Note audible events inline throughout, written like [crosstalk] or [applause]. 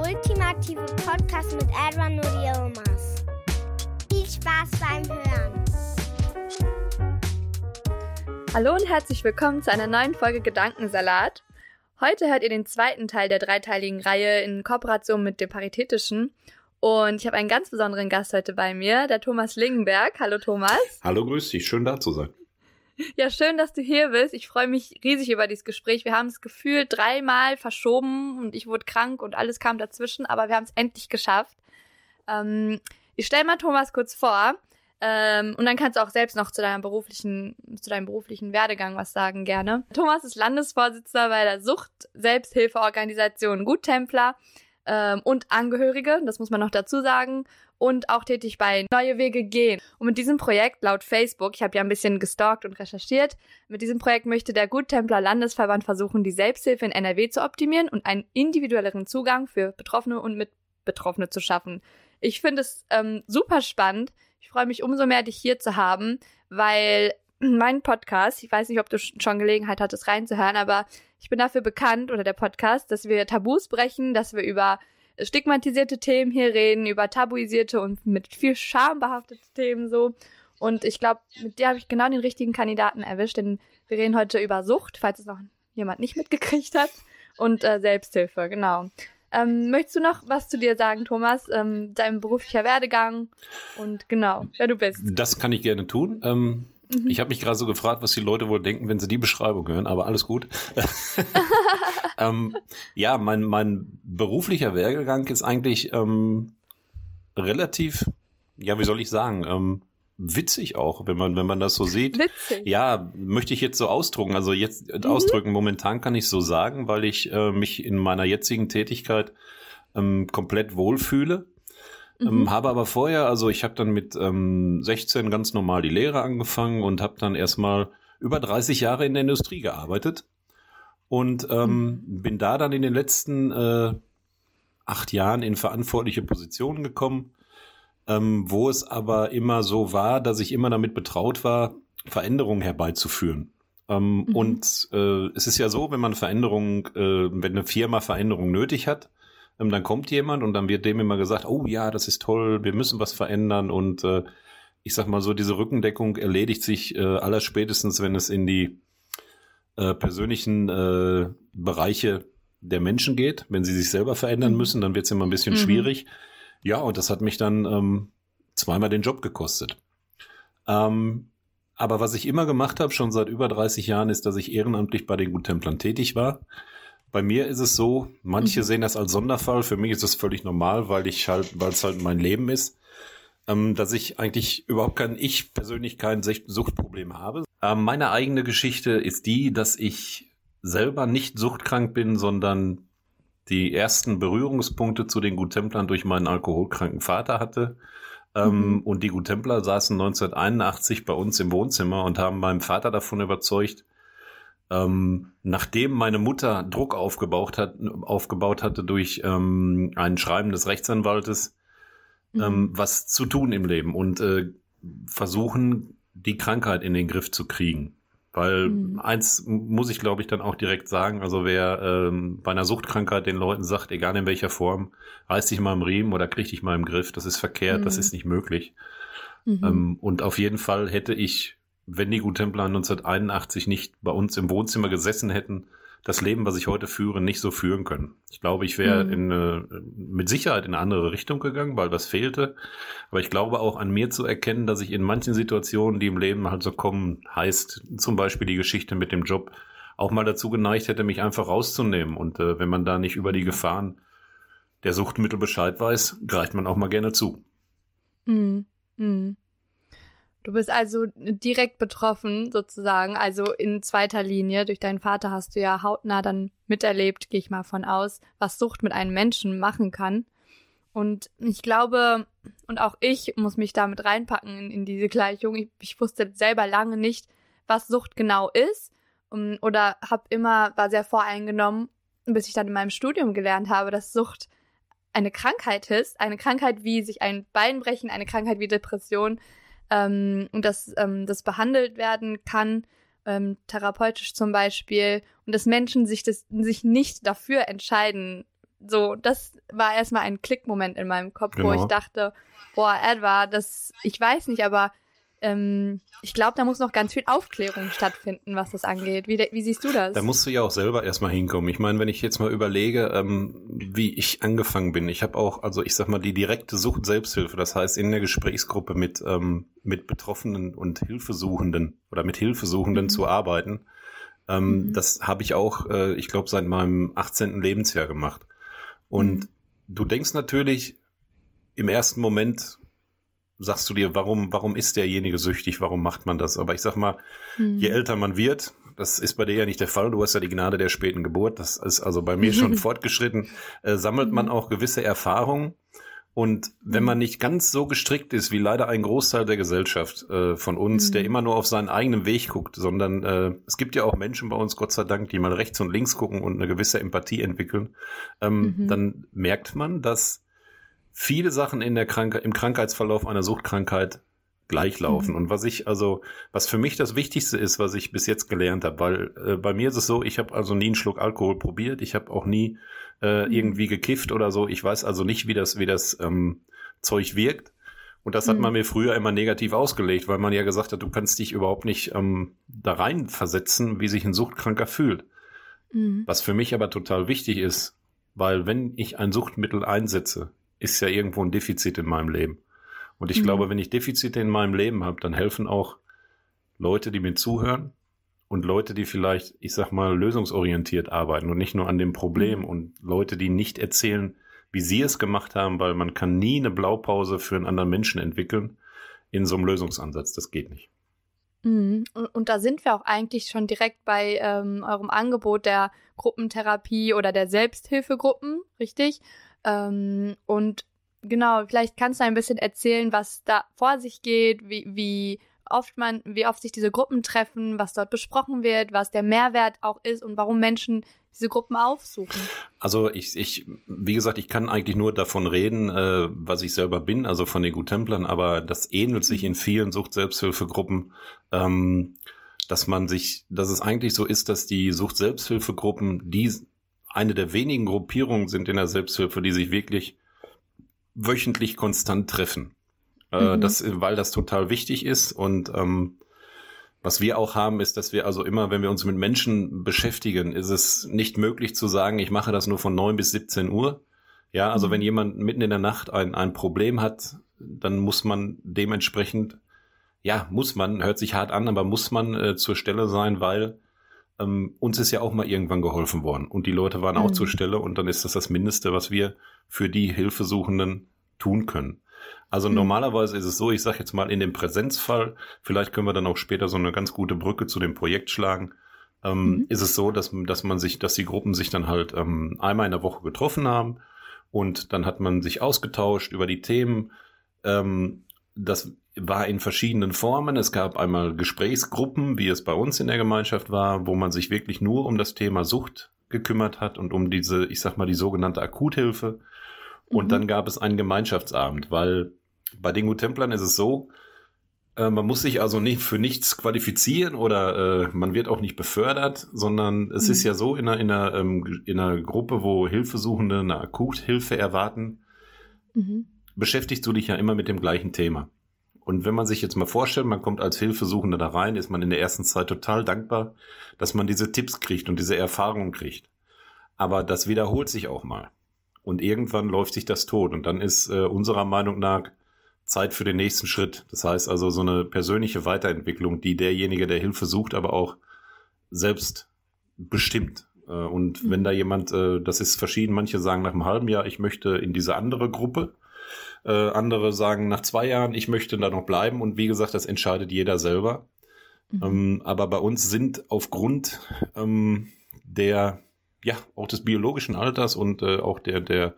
Ultimative Podcast mit Edwin und. Viel Spaß beim Hören. Hallo und herzlich willkommen zu einer neuen Folge Gedankensalat. Heute hört ihr den zweiten Teil der dreiteiligen Reihe in Kooperation mit dem Paritätischen. Und ich habe einen ganz besonderen Gast heute bei mir, der Thomas Lingenberg. Hallo Thomas. Hallo, grüß dich. Schön da zu sein. Ja, schön, dass du hier bist. Ich freue mich riesig über dieses Gespräch. Wir haben es gefühlt dreimal verschoben und ich wurde krank und alles kam dazwischen, aber wir haben es endlich geschafft. Ähm, ich stelle mal Thomas kurz vor. Ähm, und dann kannst du auch selbst noch zu deinem beruflichen, zu deinem beruflichen Werdegang was sagen gerne. Thomas ist Landesvorsitzender bei der Sucht-Selbsthilfeorganisation Guttempler ähm, und Angehörige, das muss man noch dazu sagen, und auch tätig bei Neue Wege gehen. Und mit diesem Projekt laut Facebook, ich habe ja ein bisschen gestalkt und recherchiert, mit diesem Projekt möchte der Guttempler Landesverband versuchen, die Selbsthilfe in NRW zu optimieren und einen individuelleren Zugang für Betroffene und Mitbetroffene zu schaffen. Ich finde es ähm, super spannend. Ich freue mich umso mehr, dich hier zu haben, weil [clears throat] mein Podcast, ich weiß nicht, ob du schon Gelegenheit hattest reinzuhören, aber ich bin dafür bekannt, oder der Podcast, dass wir Tabus brechen, dass wir über stigmatisierte Themen hier reden, über tabuisierte und mit viel Scham behaftete Themen so. Und ich glaube, mit dir habe ich genau den richtigen Kandidaten erwischt, denn wir reden heute über Sucht, falls es noch jemand nicht mitgekriegt hat, und äh, Selbsthilfe, genau. Ähm, möchtest du noch was zu dir sagen, Thomas? Ähm, dein beruflicher Werdegang und genau, wer du bist. Das kann ich gerne tun. Ähm, mhm. Ich habe mich gerade so gefragt, was die Leute wohl denken, wenn sie die Beschreibung hören, aber alles gut. [laughs] [laughs] ähm, ja, mein, mein beruflicher Werdegang ist eigentlich ähm, relativ, ja, wie soll ich sagen, ähm, witzig auch, wenn man, wenn man das so sieht. Witzig. Ja, möchte ich jetzt so ausdrucken. Also jetzt mhm. ausdrücken, momentan kann ich so sagen, weil ich äh, mich in meiner jetzigen Tätigkeit ähm, komplett wohlfühle. Ähm, mhm. habe aber vorher, also ich habe dann mit ähm, 16 ganz normal die Lehre angefangen und habe dann erstmal über 30 Jahre in der Industrie gearbeitet und ähm, mhm. bin da dann in den letzten äh, acht Jahren in verantwortliche Positionen gekommen ähm, wo es aber immer so war, dass ich immer damit betraut war, Veränderungen herbeizuführen. Ähm, mhm. Und äh, es ist ja so, wenn man Veränderungen, äh, wenn eine Firma Veränderungen nötig hat, ähm, dann kommt jemand und dann wird dem immer gesagt, oh ja, das ist toll, wir müssen was verändern und äh, ich sag mal so, diese Rückendeckung erledigt sich äh, allerspätestens, wenn es in die äh, persönlichen äh, Bereiche der Menschen geht. Wenn sie sich selber verändern mhm. müssen, dann wird es immer ein bisschen mhm. schwierig. Ja, und das hat mich dann ähm, zweimal den Job gekostet. Ähm, aber was ich immer gemacht habe, schon seit über 30 Jahren, ist, dass ich ehrenamtlich bei den Guttemplern tätig war. Bei mir ist es so, manche mhm. sehen das als Sonderfall, für mich ist es völlig normal, weil ich halt, weil es halt mein Leben ist, ähm, dass ich eigentlich überhaupt kein, ich persönlich kein Suchtproblem habe. Ähm, meine eigene Geschichte ist die, dass ich selber nicht suchtkrank bin, sondern die ersten Berührungspunkte zu den Guttemplern durch meinen alkoholkranken Vater hatte. Ähm, mhm. Und die Guttempler saßen 1981 bei uns im Wohnzimmer und haben meinem Vater davon überzeugt, ähm, nachdem meine Mutter Druck aufgebaut, hat, aufgebaut hatte durch ähm, ein Schreiben des Rechtsanwaltes, mhm. ähm, was zu tun im Leben und äh, versuchen, die Krankheit in den Griff zu kriegen. Weil mhm. eins muss ich, glaube ich, dann auch direkt sagen, also wer ähm, bei einer Suchtkrankheit den Leuten sagt, egal in welcher Form, reiß dich mal im Riemen oder krieg dich mal im Griff, das ist verkehrt, mhm. das ist nicht möglich. Mhm. Ähm, und auf jeden Fall hätte ich, wenn die Guttempler 1981 nicht bei uns im Wohnzimmer gesessen hätten, das Leben, was ich heute führe, nicht so führen können. Ich glaube, ich wäre mhm. mit Sicherheit in eine andere Richtung gegangen, weil was fehlte. Aber ich glaube auch an mir zu erkennen, dass ich in manchen Situationen, die im Leben halt so kommen, heißt zum Beispiel die Geschichte mit dem Job, auch mal dazu geneigt hätte, mich einfach rauszunehmen. Und äh, wenn man da nicht über die Gefahren der Suchtmittel Bescheid weiß, greift man auch mal gerne zu. Mhm. Hm. Du bist also direkt betroffen, sozusagen, also in zweiter Linie. Durch deinen Vater hast du ja hautnah dann miterlebt, gehe ich mal von aus, was Sucht mit einem Menschen machen kann. Und ich glaube, und auch ich muss mich damit reinpacken in, in diese Gleichung. Ich, ich, wusste selber lange nicht, was Sucht genau ist. Um, oder habe immer, war sehr voreingenommen, bis ich dann in meinem Studium gelernt habe, dass Sucht eine Krankheit ist. Eine Krankheit wie sich ein Bein brechen, eine Krankheit wie Depression ähm, und dass ähm, das behandelt werden kann, ähm, therapeutisch zum Beispiel, und dass Menschen sich, das, sich nicht dafür entscheiden. So, das war erstmal ein Klickmoment in meinem Kopf, genau. wo ich dachte, boah, Edward, das, ich weiß nicht, aber ähm, ich glaube, da muss noch ganz viel Aufklärung stattfinden, was das angeht. Wie, wie, siehst du das? Da musst du ja auch selber erstmal hinkommen. Ich meine, wenn ich jetzt mal überlege, ähm, wie ich angefangen bin, ich habe auch, also ich sag mal, die direkte Sucht Selbsthilfe, das heißt in der Gesprächsgruppe mit, ähm, mit Betroffenen und Hilfesuchenden oder mit Hilfesuchenden mhm. zu arbeiten. Ähm, mhm. Das habe ich auch, äh, ich glaube, seit meinem 18. Lebensjahr gemacht. Und mhm. du denkst natürlich im ersten Moment, sagst du dir, warum, warum ist derjenige süchtig, warum macht man das? Aber ich sag mal, mhm. je älter man wird, das ist bei dir ja nicht der Fall, du hast ja die Gnade der späten Geburt, das ist also bei mir schon [laughs] fortgeschritten, äh, sammelt man mhm. auch gewisse Erfahrungen. Und wenn man mhm. nicht ganz so gestrickt ist, wie leider ein Großteil der Gesellschaft äh, von uns, mhm. der immer nur auf seinen eigenen Weg guckt, sondern äh, es gibt ja auch Menschen bei uns, Gott sei Dank, die mal rechts und links gucken und eine gewisse Empathie entwickeln, ähm, mhm. dann merkt man, dass viele Sachen in der Krankheit, im Krankheitsverlauf einer Suchtkrankheit gleichlaufen. Mhm. Und was ich, also, was für mich das Wichtigste ist, was ich bis jetzt gelernt habe, weil äh, bei mir ist es so, ich habe also nie einen Schluck Alkohol probiert, ich habe auch nie äh, mhm. irgendwie gekifft oder so. Ich weiß also nicht, wie das, wie das ähm, Zeug wirkt. Und das hat man mhm. mir früher immer negativ ausgelegt, weil man ja gesagt hat, du kannst dich überhaupt nicht ähm, da rein versetzen, wie sich ein Suchtkranker fühlt. Mhm. Was für mich aber total wichtig ist, weil wenn ich ein Suchtmittel einsetze, ist ja irgendwo ein Defizit in meinem Leben. Und ich mhm. glaube, wenn ich Defizite in meinem Leben habe, dann helfen auch Leute, die mir zuhören und Leute, die vielleicht, ich sag mal, lösungsorientiert arbeiten und nicht nur an dem Problem mhm. und Leute, die nicht erzählen, wie sie es gemacht haben, weil man kann nie eine Blaupause für einen anderen Menschen entwickeln in so einem Lösungsansatz. Das geht nicht. Mhm. Und, und, da sind wir auch eigentlich schon direkt bei ähm, eurem Angebot der Gruppentherapie oder der Selbsthilfegruppen, richtig? Ähm, und genau, vielleicht kannst du ein bisschen erzählen, was da vor sich geht, wie, wie oft man, wie oft sich diese Gruppen treffen, was dort besprochen wird, was der Mehrwert auch ist und warum Menschen diese Gruppen aufsuchen. Also ich, ich, wie gesagt, ich kann eigentlich nur davon reden, äh, was ich selber bin, also von den Gutemplern, aber das ähnelt sich in vielen Sucht-Selbsthilfegruppen, ähm, dass man sich, dass es eigentlich so ist, dass die Sucht-Selbsthilfegruppen die eine der wenigen Gruppierungen sind in der Selbsthilfe, die sich wirklich wöchentlich konstant treffen. Äh, mhm. das, weil das total wichtig ist und ähm, was wir auch haben, ist, dass wir also immer, wenn wir uns mit Menschen beschäftigen, ist es nicht möglich zu sagen, ich mache das nur von neun bis 17 Uhr. Ja, also mhm. wenn jemand mitten in der Nacht ein, ein Problem hat, dann muss man dementsprechend, ja, muss man, hört sich hart an, aber muss man äh, zur Stelle sein, weil ähm, uns ist ja auch mal irgendwann geholfen worden und die Leute waren mhm. auch zur Stelle und dann ist das das Mindeste, was wir für die Hilfesuchenden tun können. Also mhm. normalerweise ist es so, ich sage jetzt mal in dem Präsenzfall, vielleicht können wir dann auch später so eine ganz gute Brücke zu dem Projekt schlagen, ähm, mhm. ist es so, dass, dass man sich, dass die Gruppen sich dann halt ähm, einmal in der Woche getroffen haben und dann hat man sich ausgetauscht über die Themen. Ähm, das war in verschiedenen Formen. Es gab einmal Gesprächsgruppen, wie es bei uns in der Gemeinschaft war, wo man sich wirklich nur um das Thema Sucht gekümmert hat und um diese, ich sag mal, die sogenannte Akuthilfe. Und mhm. dann gab es einen Gemeinschaftsabend, weil bei den Templern ist es so, äh, man muss sich also nicht für nichts qualifizieren oder äh, man wird auch nicht befördert, sondern es mhm. ist ja so in einer, in, einer, ähm, in einer Gruppe, wo Hilfesuchende eine Akuthilfe erwarten, mhm. beschäftigst du dich ja immer mit dem gleichen Thema. Und wenn man sich jetzt mal vorstellt, man kommt als Hilfesuchender da rein, ist man in der ersten Zeit total dankbar, dass man diese Tipps kriegt und diese Erfahrungen kriegt. Aber das wiederholt sich auch mal. Und irgendwann läuft sich das tot. Und dann ist äh, unserer Meinung nach Zeit für den nächsten Schritt. Das heißt also so eine persönliche Weiterentwicklung, die derjenige, der Hilfe sucht, aber auch selbst bestimmt. Äh, und mhm. wenn da jemand, äh, das ist verschieden, manche sagen nach einem halben Jahr, ich möchte in diese andere Gruppe. Äh, andere sagen nach zwei Jahren, ich möchte da noch bleiben. Und wie gesagt, das entscheidet jeder selber. Mhm. Ähm, aber bei uns sind aufgrund ähm, der, ja, auch des biologischen Alters und äh, auch der, der,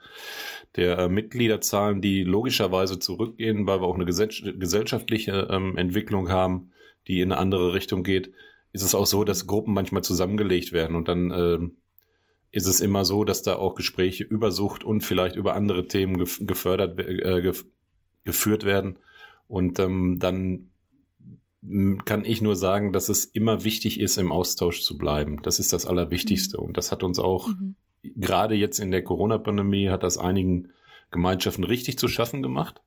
der äh, Mitgliederzahlen, die logischerweise zurückgehen, weil wir auch eine gesell gesellschaftliche ähm, Entwicklung haben, die in eine andere Richtung geht, ist es auch so, dass Gruppen manchmal zusammengelegt werden und dann äh, ist es immer so, dass da auch Gespräche über Sucht und vielleicht über andere Themen gef gefördert, äh, gef geführt werden. Und ähm, dann kann ich nur sagen, dass es immer wichtig ist, im Austausch zu bleiben. Das ist das Allerwichtigste. Mhm. Und das hat uns auch, mhm. gerade jetzt in der Corona-Pandemie, hat das einigen Gemeinschaften richtig zu schaffen gemacht.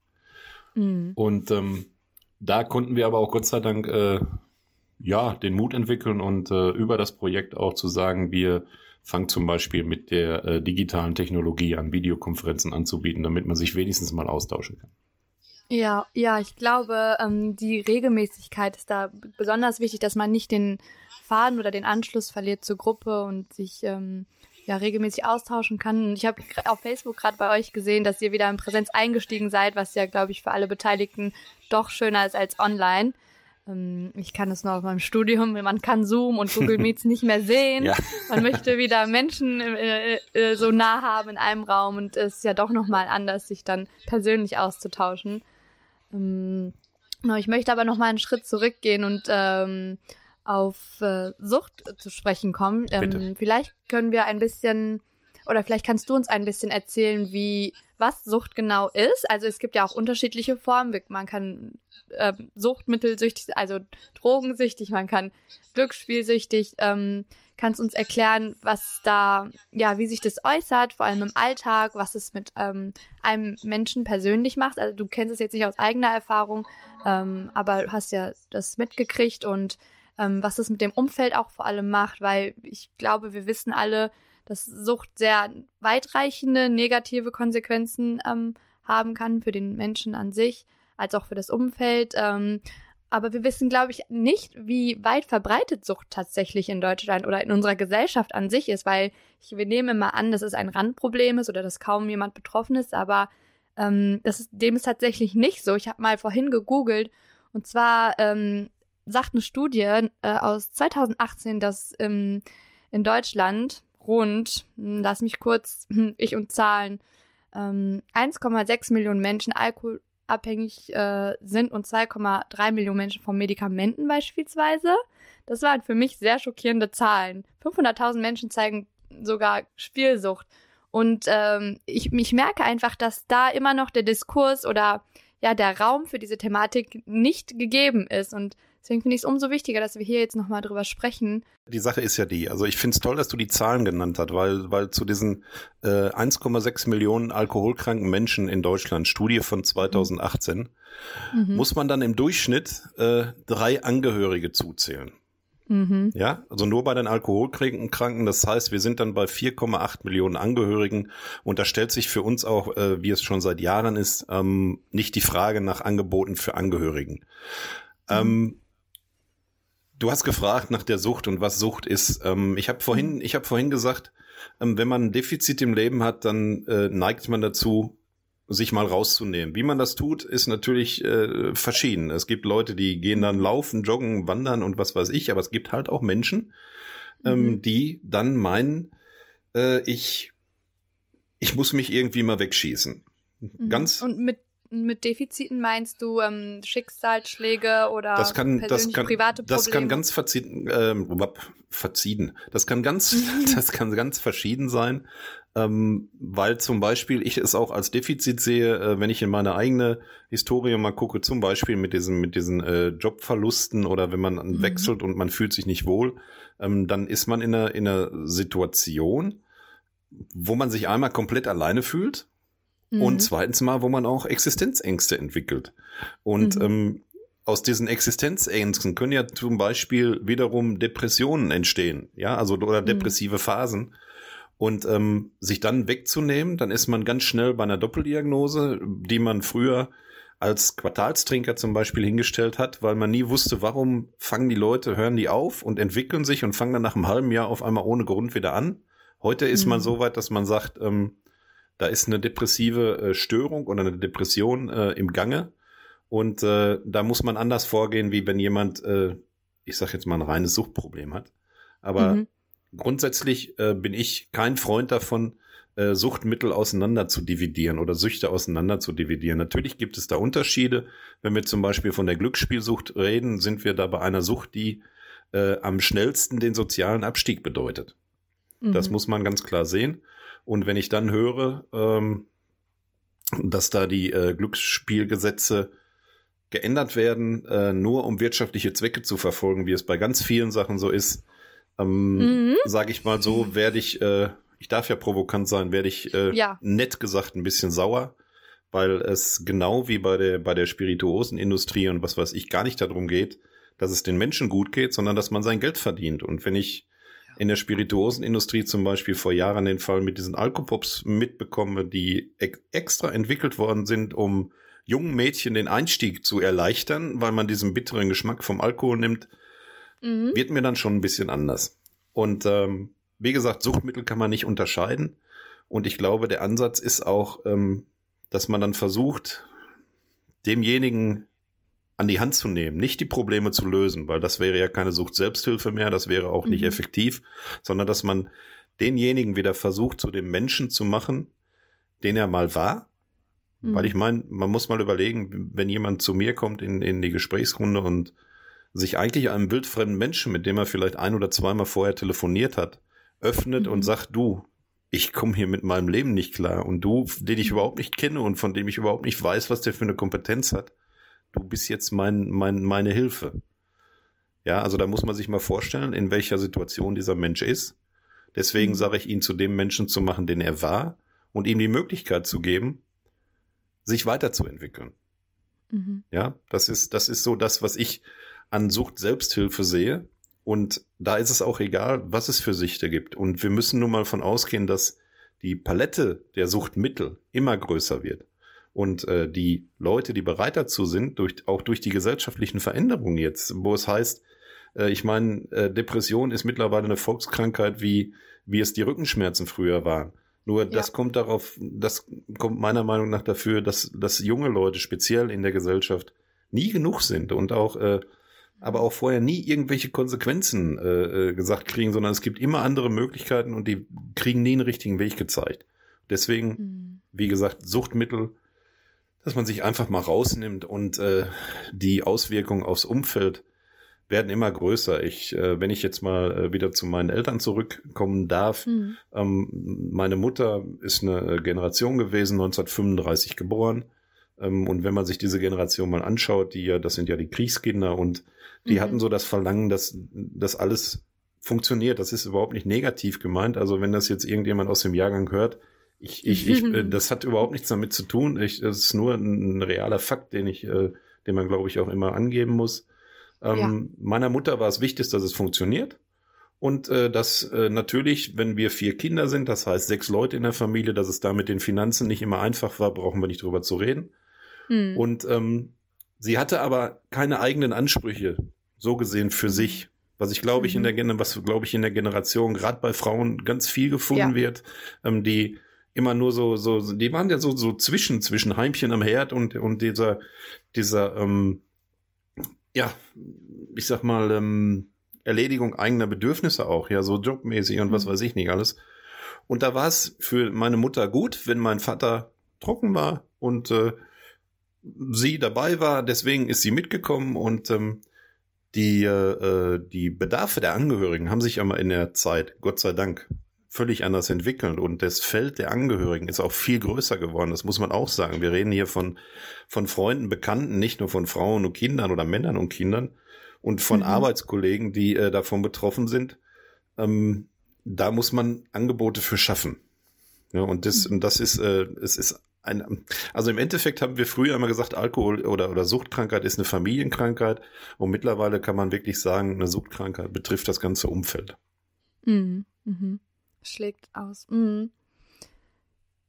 Mhm. Und ähm, da konnten wir aber auch Gott sei Dank äh, ja den Mut entwickeln und äh, über das Projekt auch zu sagen, wir fangen zum Beispiel mit der äh, digitalen Technologie an, Videokonferenzen anzubieten, damit man sich wenigstens mal austauschen kann. Ja, ja, ich glaube, ähm, die Regelmäßigkeit ist da besonders wichtig, dass man nicht den Faden oder den Anschluss verliert zur Gruppe und sich ähm, ja regelmäßig austauschen kann. Ich habe auf Facebook gerade bei euch gesehen, dass ihr wieder in Präsenz eingestiegen seid, was ja, glaube ich, für alle Beteiligten doch schöner ist als online. Ähm, ich kann es nur aus meinem Studium, [laughs] man kann Zoom und Google Meets nicht mehr sehen. [laughs] Ja. Man möchte wieder Menschen äh, äh, so nah haben in einem Raum und es ist ja doch nochmal anders, sich dann persönlich auszutauschen. Ähm, ich möchte aber noch mal einen Schritt zurückgehen und ähm, auf äh, Sucht zu sprechen kommen. Ähm, vielleicht können wir ein bisschen oder vielleicht kannst du uns ein bisschen erzählen, wie was Sucht genau ist. Also es gibt ja auch unterschiedliche Formen. Man kann äh, Suchtmittelsüchtig, also drogensüchtig, man kann glücksspielsüchtig. Ähm, kannst uns erklären, was da, ja, wie sich das äußert, vor allem im Alltag, was es mit ähm, einem Menschen persönlich macht. Also du kennst es jetzt nicht aus eigener Erfahrung, ähm, aber hast ja das mitgekriegt und ähm, was es mit dem Umfeld auch vor allem macht, weil ich glaube, wir wissen alle, dass Sucht sehr weitreichende negative Konsequenzen ähm, haben kann für den Menschen an sich, als auch für das Umfeld. Ähm, aber wir wissen, glaube ich, nicht, wie weit verbreitet Sucht tatsächlich in Deutschland oder in unserer Gesellschaft an sich ist, weil ich, wir nehmen immer an, dass es ein Randproblem ist oder dass kaum jemand betroffen ist, aber ähm, das ist, dem ist tatsächlich nicht so. Ich habe mal vorhin gegoogelt und zwar ähm, sagt eine Studie äh, aus 2018, dass ähm, in Deutschland rund, hm, lass mich kurz, hm, ich und Zahlen, ähm, 1,6 Millionen Menschen Alkohol abhängig äh, sind und 2,3 Millionen Menschen von Medikamenten beispielsweise. Das waren für mich sehr schockierende Zahlen. 500.000 Menschen zeigen sogar Spielsucht. Und ähm, ich, ich merke einfach, dass da immer noch der Diskurs oder ja der Raum für diese Thematik nicht gegeben ist. Und Deswegen finde ich es umso wichtiger, dass wir hier jetzt nochmal drüber sprechen. Die Sache ist ja die, also ich finde es toll, dass du die Zahlen genannt hast, weil, weil zu diesen äh, 1,6 Millionen alkoholkranken Menschen in Deutschland, Studie von 2018, mhm. muss man dann im Durchschnitt äh, drei Angehörige zuzählen. Mhm. Ja, also nur bei den Alkoholkranken. Das heißt, wir sind dann bei 4,8 Millionen Angehörigen. Und da stellt sich für uns auch, äh, wie es schon seit Jahren ist, ähm, nicht die Frage nach Angeboten für Angehörigen. Mhm. Ähm, Du hast gefragt nach der Sucht und was Sucht ist. Ähm, ich habe vorhin, ich habe vorhin gesagt, ähm, wenn man ein Defizit im Leben hat, dann äh, neigt man dazu, sich mal rauszunehmen. Wie man das tut, ist natürlich äh, verschieden. Es gibt Leute, die gehen dann laufen, joggen, wandern und was weiß ich, aber es gibt halt auch Menschen, ähm, mhm. die dann meinen, äh, ich, ich muss mich irgendwie mal wegschießen. Mhm. Ganz und mit mit Defiziten meinst du ähm, Schicksalsschläge oder das kann, das kann, private Probleme? Das kann ganz verziehen, ähm, verziehen. Das kann ganz, [laughs] das kann ganz verschieden sein, ähm, weil zum Beispiel ich es auch als Defizit sehe, äh, wenn ich in meine eigene Historie mal gucke, zum Beispiel mit diesen mit diesen äh, Jobverlusten oder wenn man mhm. wechselt und man fühlt sich nicht wohl, ähm, dann ist man in einer in einer Situation, wo man sich einmal komplett alleine fühlt Mhm. Und zweitens mal, wo man auch Existenzängste entwickelt. Und mhm. ähm, aus diesen Existenzängsten können ja zum Beispiel wiederum Depressionen entstehen, ja, also oder mhm. depressive mhm. Phasen. Und ähm, sich dann wegzunehmen, dann ist man ganz schnell bei einer Doppeldiagnose, die man früher als Quartalstrinker zum Beispiel hingestellt hat, weil man nie wusste, warum fangen die Leute, hören die auf und entwickeln sich und fangen dann nach einem halben Jahr auf einmal ohne Grund wieder an. Heute ist mhm. man so weit, dass man sagt, ähm, da ist eine depressive äh, Störung oder eine Depression äh, im Gange. Und äh, da muss man anders vorgehen, wie wenn jemand, äh, ich sage jetzt mal, ein reines Suchtproblem hat. Aber mhm. grundsätzlich äh, bin ich kein Freund davon, äh, Suchtmittel auseinander zu dividieren oder Süchte auseinander zu dividieren. Natürlich gibt es da Unterschiede. Wenn wir zum Beispiel von der Glücksspielsucht reden, sind wir da bei einer Sucht, die äh, am schnellsten den sozialen Abstieg bedeutet. Mhm. Das muss man ganz klar sehen. Und wenn ich dann höre, ähm, dass da die äh, Glücksspielgesetze geändert werden, äh, nur um wirtschaftliche Zwecke zu verfolgen, wie es bei ganz vielen Sachen so ist, ähm, mhm. sage ich mal so, werde ich, äh, ich darf ja provokant sein, werde ich äh, ja. nett gesagt ein bisschen sauer, weil es genau wie bei der bei der Spirituosenindustrie und was weiß ich gar nicht darum geht, dass es den Menschen gut geht, sondern dass man sein Geld verdient. Und wenn ich in der Spirituosenindustrie zum Beispiel vor Jahren den Fall mit diesen Alkopops mitbekomme, die extra entwickelt worden sind, um jungen Mädchen den Einstieg zu erleichtern, weil man diesen bitteren Geschmack vom Alkohol nimmt, mhm. wird mir dann schon ein bisschen anders. Und ähm, wie gesagt, Suchtmittel kann man nicht unterscheiden. Und ich glaube, der Ansatz ist auch, ähm, dass man dann versucht, demjenigen an die Hand zu nehmen, nicht die Probleme zu lösen, weil das wäre ja keine Sucht-Selbsthilfe mehr, das wäre auch nicht mhm. effektiv, sondern dass man denjenigen wieder versucht, zu dem Menschen zu machen, den er mal war. Mhm. Weil ich meine, man muss mal überlegen, wenn jemand zu mir kommt in, in die Gesprächsrunde und sich eigentlich einem wildfremden Menschen, mit dem er vielleicht ein oder zweimal vorher telefoniert hat, öffnet mhm. und sagt, du, ich komme hier mit meinem Leben nicht klar und du, den ich mhm. überhaupt nicht kenne und von dem ich überhaupt nicht weiß, was der für eine Kompetenz hat, du bist jetzt mein, mein, meine Hilfe. Ja, also da muss man sich mal vorstellen, in welcher Situation dieser Mensch ist. Deswegen mhm. sage ich ihn zu dem Menschen zu machen, den er war und ihm die Möglichkeit zu geben, sich weiterzuentwickeln. Mhm. Ja, das ist, das ist so das, was ich an Sucht Selbsthilfe sehe. Und da ist es auch egal, was es für Süchte gibt. Und wir müssen nun mal von ausgehen, dass die Palette der Suchtmittel immer größer wird. Und äh, die Leute, die bereit dazu sind, durch, auch durch die gesellschaftlichen Veränderungen jetzt, wo es heißt, äh, ich meine, äh, Depression ist mittlerweile eine Volkskrankheit, wie, wie es die Rückenschmerzen früher waren. Nur ja. das kommt darauf, das kommt meiner Meinung nach dafür, dass, dass junge Leute speziell in der Gesellschaft nie genug sind und auch, äh, aber auch vorher nie irgendwelche Konsequenzen äh, äh gesagt kriegen, sondern es gibt immer andere Möglichkeiten und die kriegen nie einen richtigen Weg gezeigt. Deswegen, mhm. wie gesagt, Suchtmittel dass man sich einfach mal rausnimmt und äh, die Auswirkungen aufs Umfeld werden immer größer. Ich, äh, wenn ich jetzt mal äh, wieder zu meinen Eltern zurückkommen darf, mhm. ähm, meine Mutter ist eine Generation gewesen, 1935 geboren. Ähm, und wenn man sich diese Generation mal anschaut, die ja, das sind ja die Kriegskinder und die mhm. hatten so das Verlangen, dass das alles funktioniert. Das ist überhaupt nicht negativ gemeint. Also wenn das jetzt irgendjemand aus dem Jahrgang hört, ich, ich, ich, äh, [laughs] das hat überhaupt nichts damit zu tun. Ich, das ist nur ein, realer Fakt, den ich, äh, den man, glaube ich, auch immer angeben muss. Ähm, ja. Meiner Mutter war es wichtig, dass es funktioniert. Und äh, dass äh, natürlich, wenn wir vier Kinder sind, das heißt sechs Leute in der Familie, dass es da mit den Finanzen nicht immer einfach war, brauchen wir nicht drüber zu reden. Hm. Und ähm, sie hatte aber keine eigenen Ansprüche, so gesehen für sich. Was ich glaube ich in mhm. der was glaube ich in der Generation gerade bei Frauen ganz viel gefunden ja. wird, ähm, die immer nur so, so, die waren ja so, so zwischen, zwischen Heimchen am Herd und, und dieser, dieser, ähm, ja, ich sag mal, ähm, Erledigung eigener Bedürfnisse auch, ja, so jobmäßig und mhm. was weiß ich nicht alles. Und da war es für meine Mutter gut, wenn mein Vater trocken war und äh, sie dabei war. Deswegen ist sie mitgekommen und ähm, die, äh, die Bedarfe der Angehörigen haben sich aber in der Zeit, Gott sei Dank, völlig anders entwickeln und das Feld der Angehörigen ist auch viel größer geworden. Das muss man auch sagen. Wir reden hier von, von Freunden, Bekannten, nicht nur von Frauen und Kindern oder Männern und Kindern und von mhm. Arbeitskollegen, die äh, davon betroffen sind. Ähm, da muss man Angebote für schaffen. Ja, und das, mhm. und das ist, äh, es ist ein, also im Endeffekt haben wir früher immer gesagt, Alkohol oder, oder Suchtkrankheit ist eine Familienkrankheit. Und mittlerweile kann man wirklich sagen, eine Suchtkrankheit betrifft das ganze Umfeld. Mhm. Mhm schlägt aus. Mhm.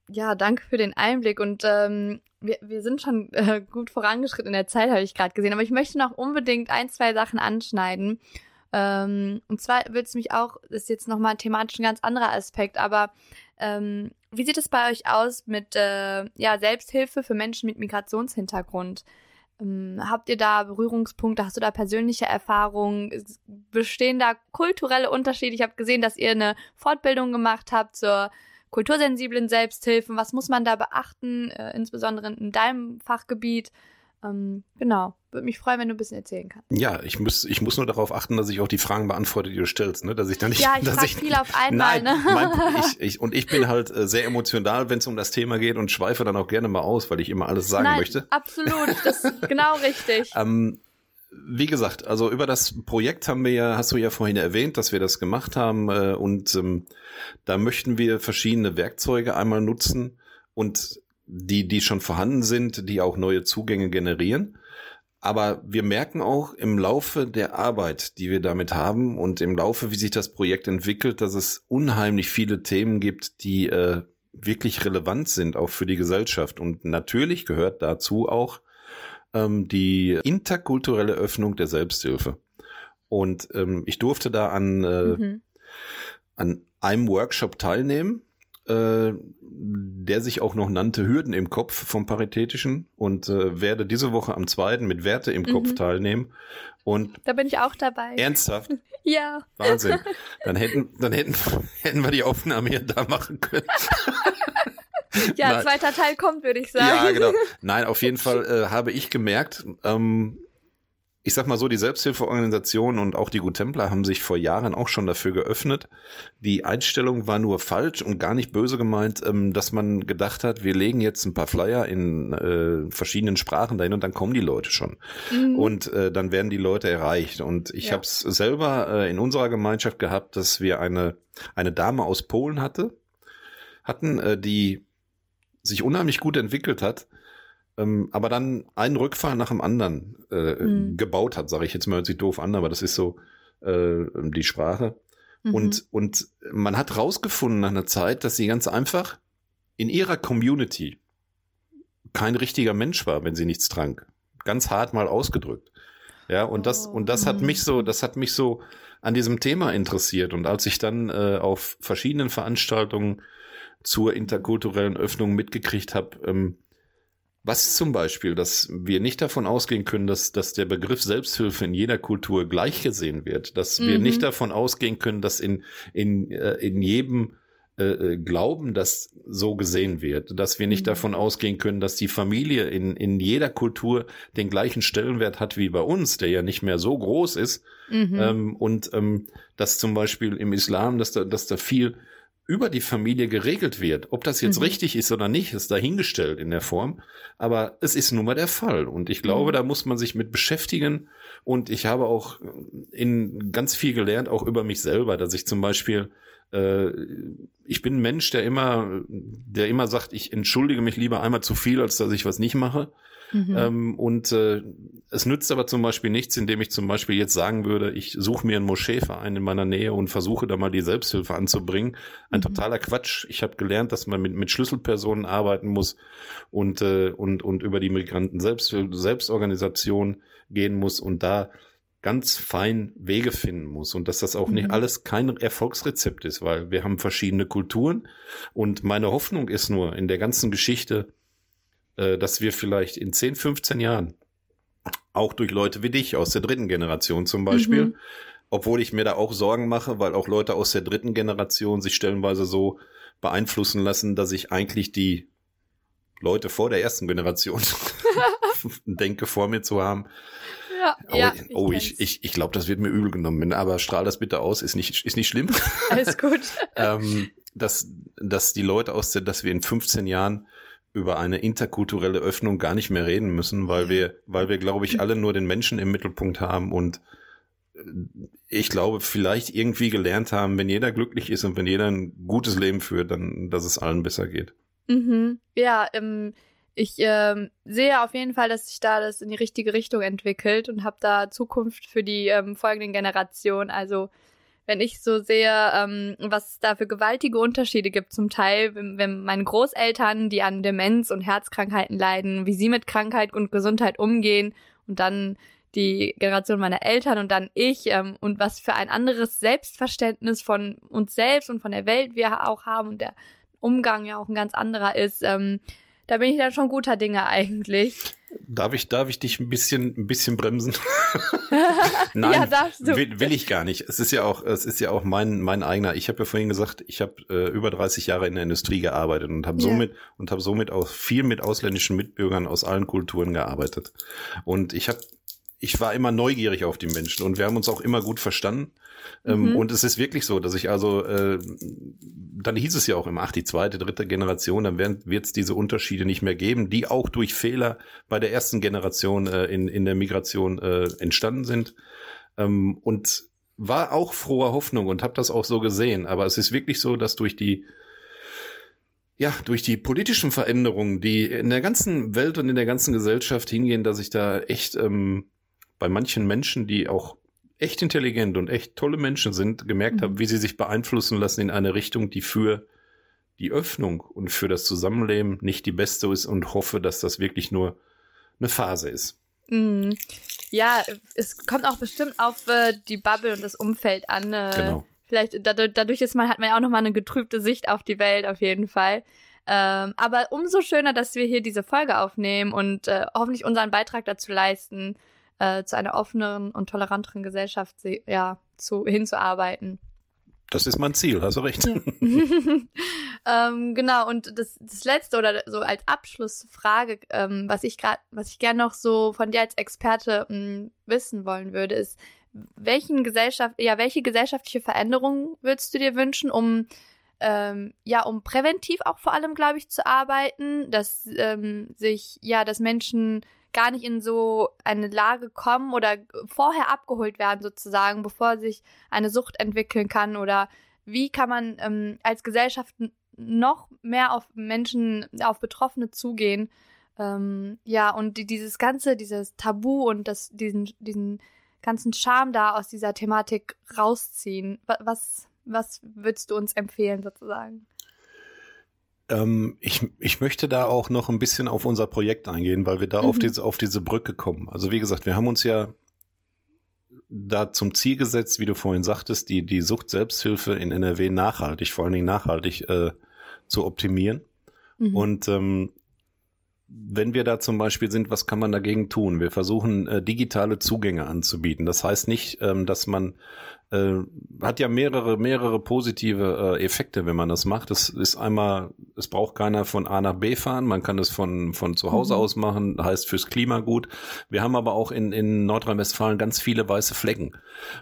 Ja, danke für den Einblick und ähm, wir, wir sind schon [laughs] äh, gut vorangeschritten in der Zeit, habe ich gerade gesehen. Aber ich möchte noch unbedingt ein, zwei Sachen anschneiden. Ähm, und zwar wird es mich auch, das ist jetzt nochmal thematisch ein ganz anderer Aspekt, aber Ähm, wie sieht es bei euch aus mit äh, ja, Selbsthilfe für Menschen mit Migrationshintergrund? Ähm, habt ihr da Berührungspunkte? Hast du da persönliche Erfahrungen? Bestehen da kulturelle Unterschiede? Ich habe gesehen, dass ihr eine Fortbildung gemacht habt zur kultursensiblen Selbsthilfen. Was muss man da beachten, äh, insbesondere in deinem Fachgebiet? Ähm, genau. Würde mich freuen, wenn du ein bisschen erzählen kannst. Ja, ich muss, ich muss nur darauf achten, dass ich auch die Fragen beantworte, die du stellst, ne? Dass ich da nicht. Ja, ich dass ich, viel auf einmal, nein, ne? Mein, [laughs] ich, ich, und ich bin halt äh, sehr emotional, wenn es um das Thema geht und schweife dann auch gerne mal aus, weil ich immer alles sagen nein, möchte. Absolut, das ist [laughs] genau richtig. ähm, wie gesagt, also über das Projekt haben wir ja, hast du ja vorhin erwähnt, dass wir das gemacht haben äh, und ähm, da möchten wir verschiedene Werkzeuge einmal nutzen und die, die schon vorhanden sind, die auch neue Zugänge generieren. Aber wir merken auch im Laufe der Arbeit, die wir damit haben und im Laufe, wie sich das Projekt entwickelt, dass es unheimlich viele Themen gibt, die äh, wirklich relevant sind, auch für die Gesellschaft. Und natürlich gehört dazu auch ähm, die interkulturelle Öffnung der Selbsthilfe. Und ähm, ich durfte da an, äh, mhm. an einem Workshop teilnehmen, äh, der sich auch noch nannte Hürden im Kopf vom Paritätischen und äh, werde diese Woche am zweiten mit Werte im Kopf mhm. teilnehmen. Und da bin ich auch dabei. Ernsthaft? [laughs] ja. Wahnsinn. [laughs] Dann hätten, dann hätten, [laughs] hätten wir die Aufnahme hier da machen können. ja, Nein. zweiter Teil kommt, würde ich sagen. Ja, genau. Nein, auf jeden Fall äh, habe ich gemerkt, ähm, ich sag mal so, die Selbsthilfeorganisationen und auch die Guttempler haben sich vor Jahren auch schon dafür geöffnet. Die Einstellung war nur falsch und gar nicht böse gemeint, ähm, dass man gedacht hat, wir legen jetzt ein paar Flyer in äh, verschiedenen Sprachen dahin und dann kommen die Leute schon. Mhm. Und äh, dann werden die Leute erreicht. Und ich ja. habe es selber äh, in unserer Gemeinschaft gehabt, dass wir eine, eine Dame aus Polen hatte, hatten, äh, die sich unheimlich gut entwickelt hat, ähm, aber dann einen Rückfall nach dem anderen äh, mhm. gebaut hat, sage ich jetzt mal, hört sich doof an, aber das ist so äh, die Sprache. Mhm. Und, und man hat rausgefunden nach einer Zeit, dass sie ganz einfach in ihrer Community kein richtiger Mensch war, wenn sie nichts trank. Ganz hart mal ausgedrückt. Ja, und das, und das hat mich so, mhm. das hat mich so an diesem Thema interessiert. Und als ich dann äh, auf verschiedenen Veranstaltungen zur interkulturellen Öffnung mitgekriegt habe, ähm, was zum Beispiel, dass wir nicht davon ausgehen können, dass, dass der Begriff Selbsthilfe in jeder Kultur gleich gesehen wird, dass mhm. wir nicht davon ausgehen können, dass in, in, äh, in jedem äh, äh, Glauben das so gesehen wird, dass wir nicht mhm. davon ausgehen können, dass die Familie in, in jeder Kultur den gleichen Stellenwert hat wie bei uns, der ja nicht mehr so groß ist, mhm. ähm, und ähm, dass zum Beispiel im Islam, dass da, dass da viel über die Familie geregelt wird. Ob das jetzt mhm. richtig ist oder nicht, ist dahingestellt in der Form. Aber es ist nun mal der Fall. Und ich glaube, mhm. da muss man sich mit beschäftigen. Und ich habe auch in ganz viel gelernt, auch über mich selber, dass ich zum Beispiel äh, ich bin ein Mensch, der immer, der immer sagt, ich entschuldige mich lieber einmal zu viel, als dass ich was nicht mache. Mhm. Ähm, und äh, es nützt aber zum Beispiel nichts, indem ich zum Beispiel jetzt sagen würde, ich suche mir einen Moscheeverein in meiner Nähe und versuche da mal die Selbsthilfe anzubringen. Ein mhm. totaler Quatsch. Ich habe gelernt, dass man mit, mit Schlüsselpersonen arbeiten muss und, äh, und, und über die Migranten selbst, Selbstorganisation gehen muss und da ganz fein Wege finden muss und dass das auch mhm. nicht alles kein Erfolgsrezept ist, weil wir haben verschiedene Kulturen und meine Hoffnung ist nur in der ganzen Geschichte, dass wir vielleicht in 10, 15 Jahren auch durch Leute wie dich aus der dritten Generation zum Beispiel, mhm. obwohl ich mir da auch Sorgen mache, weil auch Leute aus der dritten Generation sich stellenweise so beeinflussen lassen, dass ich eigentlich die Leute vor der ersten Generation [laughs] [laughs] denke, vor mir zu haben. Ja, oh, ja, ich, oh, ich, ich, ich glaube, das wird mir übel genommen. Aber strahl das bitte aus, ist nicht, ist nicht schlimm. Alles gut. [laughs] ähm, dass, dass die Leute aus der, dass wir in 15 Jahren über eine interkulturelle Öffnung gar nicht mehr reden müssen, weil wir, weil wir, glaube ich, alle nur den Menschen im Mittelpunkt haben und äh, ich glaube, vielleicht irgendwie gelernt haben, wenn jeder glücklich ist und wenn jeder ein gutes Leben führt, dann, dass es allen besser geht. Mhm. Ja, ähm, ich ähm, sehe auf jeden Fall, dass sich da das in die richtige Richtung entwickelt und habe da Zukunft für die ähm, folgenden Generationen. Also wenn ich so sehe, ähm, was da für gewaltige Unterschiede gibt, zum Teil, wenn, wenn meine Großeltern, die an Demenz und Herzkrankheiten leiden, wie sie mit Krankheit und Gesundheit umgehen und dann die Generation meiner Eltern und dann ich ähm, und was für ein anderes Selbstverständnis von uns selbst und von der Welt wir auch haben und der Umgang ja auch ein ganz anderer ist. Ähm, da bin ich dann schon guter Dinge eigentlich. Darf ich, darf ich dich ein bisschen, ein bisschen bremsen? [laughs] Nein, ja. Will, will, ich gar nicht. Es ist ja auch, es ist ja auch mein, mein eigener. Ich habe ja vorhin gesagt, ich habe äh, über 30 Jahre in der Industrie gearbeitet und habe ja. somit und habe somit auch viel mit ausländischen Mitbürgern aus allen Kulturen gearbeitet. Und ich habe ich war immer neugierig auf die Menschen und wir haben uns auch immer gut verstanden. Ähm, mhm. und es ist wirklich so, dass ich also, äh, dann hieß es ja auch immer, ach, die zweite, dritte Generation, dann wird es diese Unterschiede nicht mehr geben, die auch durch Fehler bei der ersten Generation äh, in, in der Migration äh, entstanden sind. Ähm, und war auch froher Hoffnung und habe das auch so gesehen. Aber es ist wirklich so, dass durch die ja, durch die politischen Veränderungen, die in der ganzen Welt und in der ganzen Gesellschaft hingehen, dass ich da echt ähm, bei manchen Menschen, die auch echt intelligent und echt tolle Menschen sind, gemerkt mhm. habe, wie sie sich beeinflussen lassen in eine Richtung, die für die Öffnung und für das Zusammenleben nicht die beste ist und hoffe, dass das wirklich nur eine Phase ist. Mhm. Ja, es kommt auch bestimmt auf äh, die Bubble und das Umfeld an. Äh, genau. Vielleicht dadurch, dadurch ist man, hat man ja auch nochmal eine getrübte Sicht auf die Welt auf jeden Fall. Ähm, aber umso schöner, dass wir hier diese Folge aufnehmen und äh, hoffentlich unseren Beitrag dazu leisten, äh, zu einer offeneren und toleranteren Gesellschaft ja, zu, hinzuarbeiten. Das ist mein Ziel, hast du recht. Ja. [laughs] ähm, genau, und das, das letzte oder so als Abschlussfrage, ähm, was ich gerade, was ich gerne noch so von dir als Experte mh, hm, wissen wollen würde, ist, welchen Gesellschaft, ja, welche gesellschaftliche Veränderung würdest du dir wünschen, um ähm, ja, um präventiv auch vor allem, glaube ich, zu arbeiten, dass ähm, sich, ja, dass Menschen gar nicht in so eine Lage kommen oder vorher abgeholt werden sozusagen, bevor sich eine Sucht entwickeln kann oder wie kann man ähm, als Gesellschaft noch mehr auf Menschen, auf Betroffene zugehen. Ähm, ja, und die, dieses ganze, dieses Tabu und das, diesen, diesen ganzen Charme da aus dieser Thematik rausziehen. Was, was würdest du uns empfehlen sozusagen? Ähm, ich, ich möchte da auch noch ein bisschen auf unser Projekt eingehen, weil wir da mhm. auf, diese, auf diese Brücke kommen. Also wie gesagt, wir haben uns ja da zum Ziel gesetzt, wie du vorhin sagtest, die, die Sucht-Selbsthilfe in NRW nachhaltig, vor allen Dingen nachhaltig äh, zu optimieren. Mhm. Und ähm, wenn wir da zum Beispiel sind, was kann man dagegen tun? Wir versuchen äh, digitale Zugänge anzubieten. Das heißt nicht, ähm, dass man äh, hat ja mehrere mehrere positive äh, Effekte, wenn man das macht. Das ist einmal, es braucht keiner von A nach B fahren. Man kann es von von zu Hause mhm. aus machen. Heißt fürs Klima gut. Wir haben aber auch in in Nordrhein-Westfalen ganz viele weiße Flecken,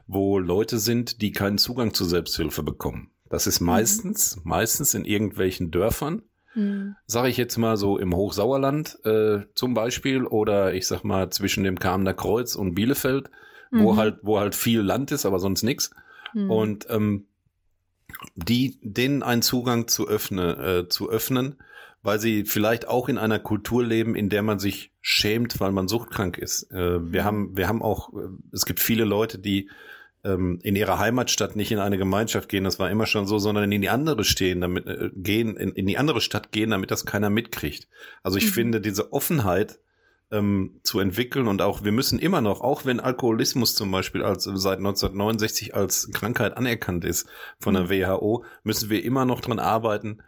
wo Leute sind, die keinen Zugang zur Selbsthilfe bekommen. Das ist mhm. meistens mhm. meistens in irgendwelchen Dörfern Mhm. Sage ich jetzt mal so im Hochsauerland äh, zum Beispiel oder ich sag mal zwischen dem Kamener Kreuz und Bielefeld, mhm. wo halt wo halt viel Land ist, aber sonst nichts. Mhm. Und ähm, die denen einen Zugang zu öffnen, äh, zu öffnen, weil sie vielleicht auch in einer Kultur leben, in der man sich schämt, weil man suchtkrank ist. Äh, wir mhm. haben wir haben auch äh, es gibt viele Leute, die ähm, in ihrer Heimatstadt nicht in eine Gemeinschaft gehen, das war immer schon so, sondern in die andere stehen, damit äh, gehen, in, in die andere Stadt gehen, damit das keiner mitkriegt. Also ich mhm. finde diese Offenheit ähm, zu entwickeln und auch wir müssen immer noch, auch wenn Alkoholismus zum Beispiel als seit 1969 als Krankheit anerkannt ist von der mhm. WHO, müssen wir immer noch dran arbeiten,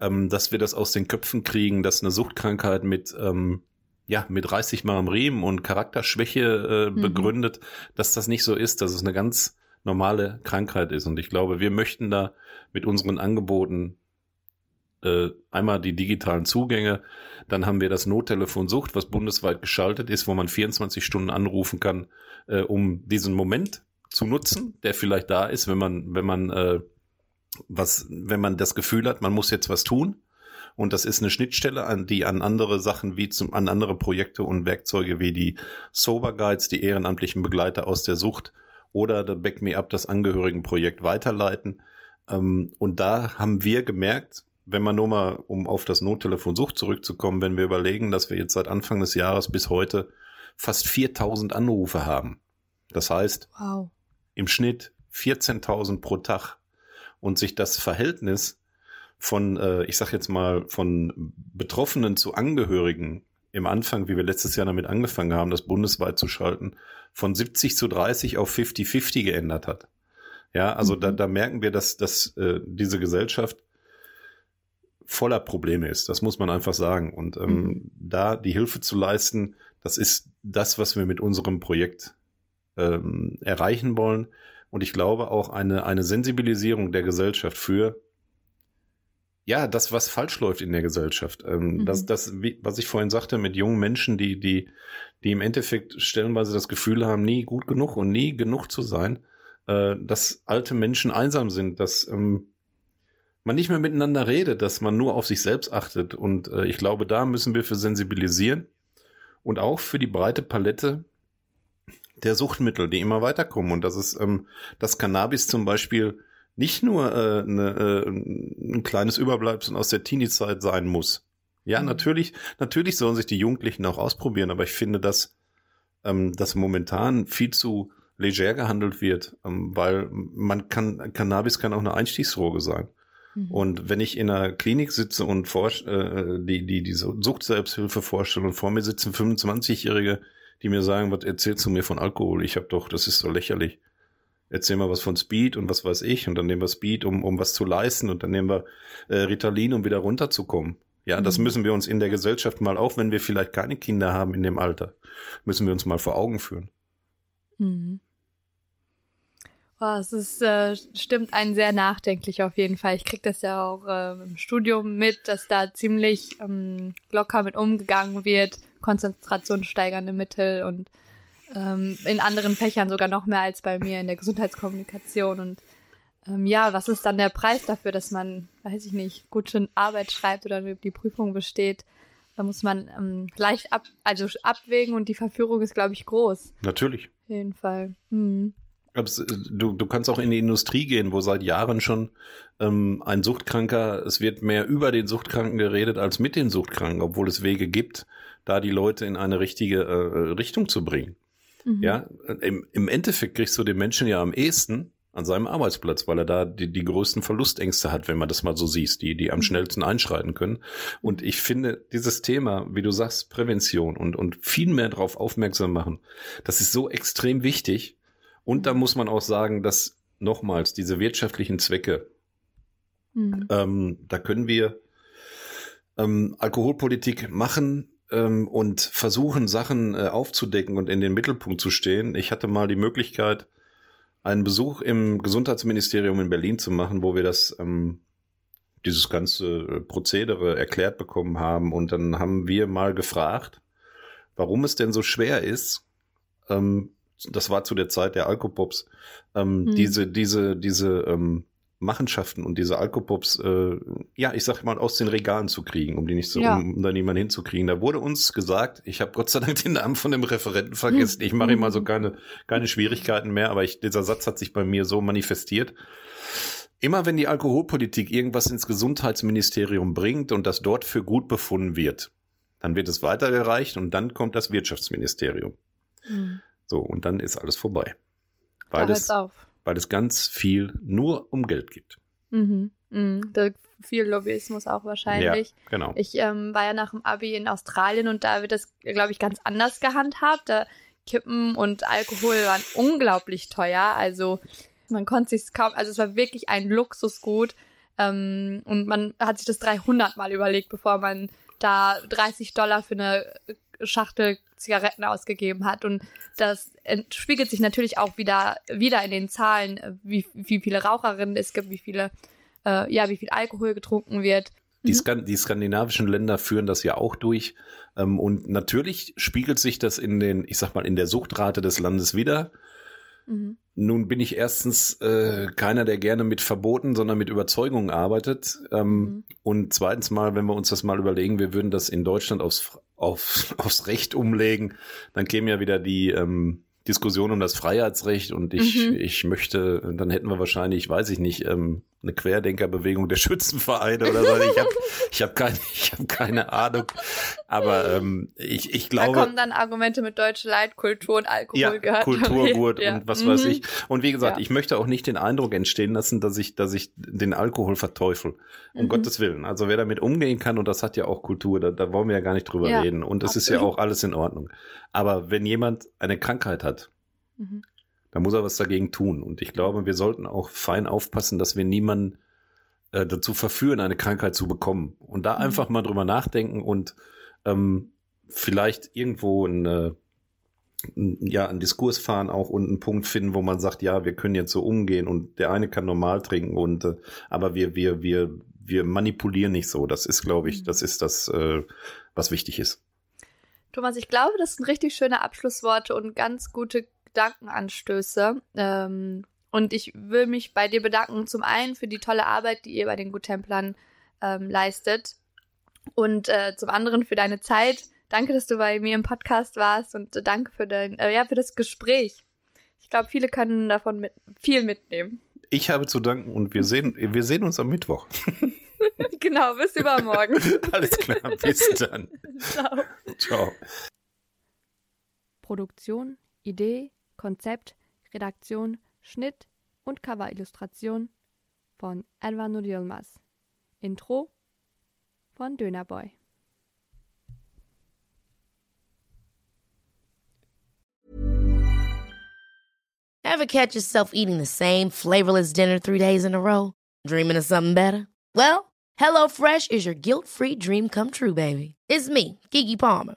ähm, dass wir das aus den Köpfen kriegen, dass eine Suchtkrankheit mit ähm, ja, mit 30 Mal am Riemen und Charakterschwäche äh, mhm. begründet, dass das nicht so ist, dass es eine ganz normale Krankheit ist. Und ich glaube, wir möchten da mit unseren Angeboten äh, einmal die digitalen Zugänge, dann haben wir das Nottelefon Sucht, was bundesweit geschaltet ist, wo man 24 Stunden anrufen kann, äh, um diesen Moment zu nutzen, der vielleicht da ist, wenn man, wenn man äh, was, wenn man das Gefühl hat, man muss jetzt was tun und das ist eine Schnittstelle, an die an andere Sachen wie zum, an andere Projekte und Werkzeuge wie die Sober Guides, die ehrenamtlichen Begleiter aus der Sucht oder der Back Me Up, das Angehörigenprojekt weiterleiten. Ähm, und da haben wir gemerkt, wenn man nur mal, um auf das Nottelefon Sucht zurückzukommen, wenn wir überlegen, dass wir jetzt seit Anfang des Jahres bis heute fast 4000 Anrufe haben. Das heißt, wow. im Schnitt 14.000 pro Tag und sich das Verhältnis von, äh, ich sag jetzt mal, von Betroffenen zu Angehörigen im Anfang, wie wir letztes Jahr damit angefangen haben, das bundesweit zu schalten, von 70 zu 30 auf 50-50 geändert hat. Ja, also mhm. da, da merken wir, dass, dass äh, diese Gesellschaft voller Probleme ist. Das muss man einfach sagen. Und ähm, mhm. da die Hilfe zu leisten, das ist das, was wir mit unserem Projekt ähm, erreichen wollen. Und ich glaube auch eine, eine Sensibilisierung der Gesellschaft für ja, das, was falsch läuft in der Gesellschaft. Ähm, mhm. Das, das, was ich vorhin sagte, mit jungen Menschen, die, die, die im Endeffekt stellenweise das Gefühl haben, nie gut genug und nie genug zu sein, äh, dass alte Menschen einsam sind, dass ähm, man nicht mehr miteinander redet, dass man nur auf sich selbst achtet. Und äh, ich glaube, da müssen wir für sensibilisieren und auch für die breite Palette der Suchtmittel, die immer weiterkommen. Und das ist ähm, das Cannabis zum Beispiel nicht nur äh, ne, äh, ein kleines Überbleibsel aus der Teenie-Zeit sein muss. Ja, mhm. natürlich, natürlich sollen sich die Jugendlichen auch ausprobieren, aber ich finde, dass ähm, das momentan viel zu leger gehandelt wird, ähm, weil man kann, Cannabis kann auch eine Einstiegsdroge sein. Mhm. Und wenn ich in einer Klinik sitze und vor, äh, die, die, die Sucht-Selbsthilfe vorstelle und vor mir sitzen 25-Jährige, die mir sagen, was erzählst du mir von Alkohol? Ich habe doch, das ist so lächerlich. Erzähl mal was von Speed und was weiß ich. Und dann nehmen wir Speed, um, um was zu leisten. Und dann nehmen wir äh, Ritalin, um wieder runterzukommen. Ja, mhm. das müssen wir uns in der Gesellschaft mal, auch wenn wir vielleicht keine Kinder haben in dem Alter, müssen wir uns mal vor Augen führen. Mhm. Oh, es ist, äh, stimmt einen sehr nachdenklich auf jeden Fall. Ich krieg das ja auch äh, im Studium mit, dass da ziemlich ähm, locker mit umgegangen wird, konzentrationssteigernde Mittel und ähm, in anderen Fächern sogar noch mehr als bei mir in der Gesundheitskommunikation. Und ähm, ja, was ist dann der Preis dafür, dass man, weiß ich nicht, gute Arbeit schreibt oder die Prüfung besteht? Da muss man ähm, leicht ab, also abwägen und die Verführung ist, glaube ich, groß. Natürlich. Auf jeden Fall. Hm. Äh, du, du kannst auch in die Industrie gehen, wo seit Jahren schon ähm, ein Suchtkranker, es wird mehr über den Suchtkranken geredet als mit den Suchtkranken, obwohl es Wege gibt, da die Leute in eine richtige äh, Richtung zu bringen. Mhm. Ja, im, im Endeffekt kriegst du den Menschen ja am ehesten an seinem Arbeitsplatz, weil er da die, die größten Verlustängste hat, wenn man das mal so siehst, die, die am mhm. schnellsten einschreiten können. Und ich finde, dieses Thema, wie du sagst, Prävention und, und viel mehr darauf aufmerksam machen, das ist so extrem wichtig, und da muss man auch sagen, dass nochmals diese wirtschaftlichen Zwecke, mhm. ähm, da können wir ähm, Alkoholpolitik machen ähm, und versuchen, Sachen äh, aufzudecken und in den Mittelpunkt zu stehen. Ich hatte mal die Möglichkeit, einen Besuch im Gesundheitsministerium in Berlin zu machen, wo wir das ähm, dieses ganze Prozedere erklärt bekommen haben. Und dann haben wir mal gefragt, warum es denn so schwer ist, ähm, das war zu der Zeit der Alkopops, ähm, hm. diese, diese, diese ähm, Machenschaften und diese Alkopops, äh, ja, ich sag mal, aus den Regalen zu kriegen, um die nicht so, ja. um, um da niemanden hinzukriegen. Da wurde uns gesagt, ich habe Gott sei Dank den Namen von dem Referenten vergessen. Hm. Ich mache ihm also keine, keine Schwierigkeiten mehr, aber ich, dieser Satz hat sich bei mir so manifestiert. Immer wenn die Alkoholpolitik irgendwas ins Gesundheitsministerium bringt und das dort für gut befunden wird, dann wird es weitergereicht und dann kommt das Wirtschaftsministerium. Mhm. So, und dann ist alles vorbei. Weil, es, weil es ganz viel nur um Geld geht. Mhm. Mhm. Da viel Lobbyismus auch wahrscheinlich. Ja, genau. Ich ähm, war ja nach dem Abi in Australien und da wird das, glaube ich, ganz anders gehandhabt. Da Kippen und Alkohol waren unglaublich teuer. Also man konnte sich kaum, also es war wirklich ein Luxusgut. Ähm, und man hat sich das 300 Mal überlegt, bevor man da 30 Dollar für eine Schachtel Zigaretten ausgegeben hat. Und das spiegelt sich natürlich auch wieder, wieder in den Zahlen, wie, wie viele Raucherinnen es gibt, wie viele, äh, ja, wie viel Alkohol getrunken wird. Die, mhm. Skan die skandinavischen Länder führen das ja auch durch. Ähm, und natürlich spiegelt sich das in den, ich sag mal, in der Suchtrate des Landes wieder. Mhm. Nun bin ich erstens äh, keiner, der gerne mit Verboten, sondern mit Überzeugungen arbeitet. Ähm, mhm. Und zweitens mal, wenn wir uns das mal überlegen, wir würden das in Deutschland aufs, auf, [laughs] aufs Recht umlegen, dann käme ja wieder die ähm, Diskussion um das Freiheitsrecht und ich, mhm. ich möchte, dann hätten wir wahrscheinlich, weiß ich nicht, ähm, eine Querdenkerbewegung der Schützenvereine oder so. Ich habe ich hab keine, ich hab keine Ahnung. Aber ähm, ich, ich glaube. Da kommen dann Argumente mit deutsche Leitkultur und Alkohol ja, gehört. Kulturgurt ja. und was mhm. weiß ich. Und wie gesagt, ja. ich möchte auch nicht den Eindruck entstehen lassen, dass ich, dass ich den Alkohol verteufel. Um mhm. Gottes Willen. Also wer damit umgehen kann, und das hat ja auch Kultur, da, da wollen wir ja gar nicht drüber reden. Und es ist ja auch alles in Ordnung. Aber wenn jemand eine Krankheit hat, mhm. Da muss er was dagegen tun. Und ich glaube, wir sollten auch fein aufpassen, dass wir niemanden äh, dazu verführen, eine Krankheit zu bekommen. Und da mhm. einfach mal drüber nachdenken und ähm, vielleicht irgendwo eine, ja, einen Diskurs fahren auch und einen Punkt finden, wo man sagt, ja, wir können jetzt so umgehen und der eine kann normal trinken und äh, aber wir, wir, wir, wir manipulieren nicht so. Das ist, glaube ich, mhm. das ist das, äh, was wichtig ist. Thomas, ich glaube, das sind richtig schöne Abschlussworte und ganz gute Gedankenanstöße. Ähm, und ich will mich bei dir bedanken, zum einen für die tolle Arbeit, die ihr bei den Guttemplern ähm, leistet. Und äh, zum anderen für deine Zeit. Danke, dass du bei mir im Podcast warst und äh, danke für dein, äh, ja, für das Gespräch. Ich glaube, viele können davon mit, viel mitnehmen. Ich habe zu danken und wir sehen, wir sehen uns am Mittwoch. [laughs] genau, bis übermorgen. [laughs] Alles klar, bis dann. [laughs] Ciao. Ciao. Produktion, Idee, Konzept, Redaktion, Schnitt und Coverillustration von Elvano Yilmaz. Intro von Dönerboy. Ever catch yourself eating the same flavorless dinner three days in a row? Dreaming of something better? Well, HelloFresh is your guilt-free dream come true, baby. It's me, Kiki Palmer.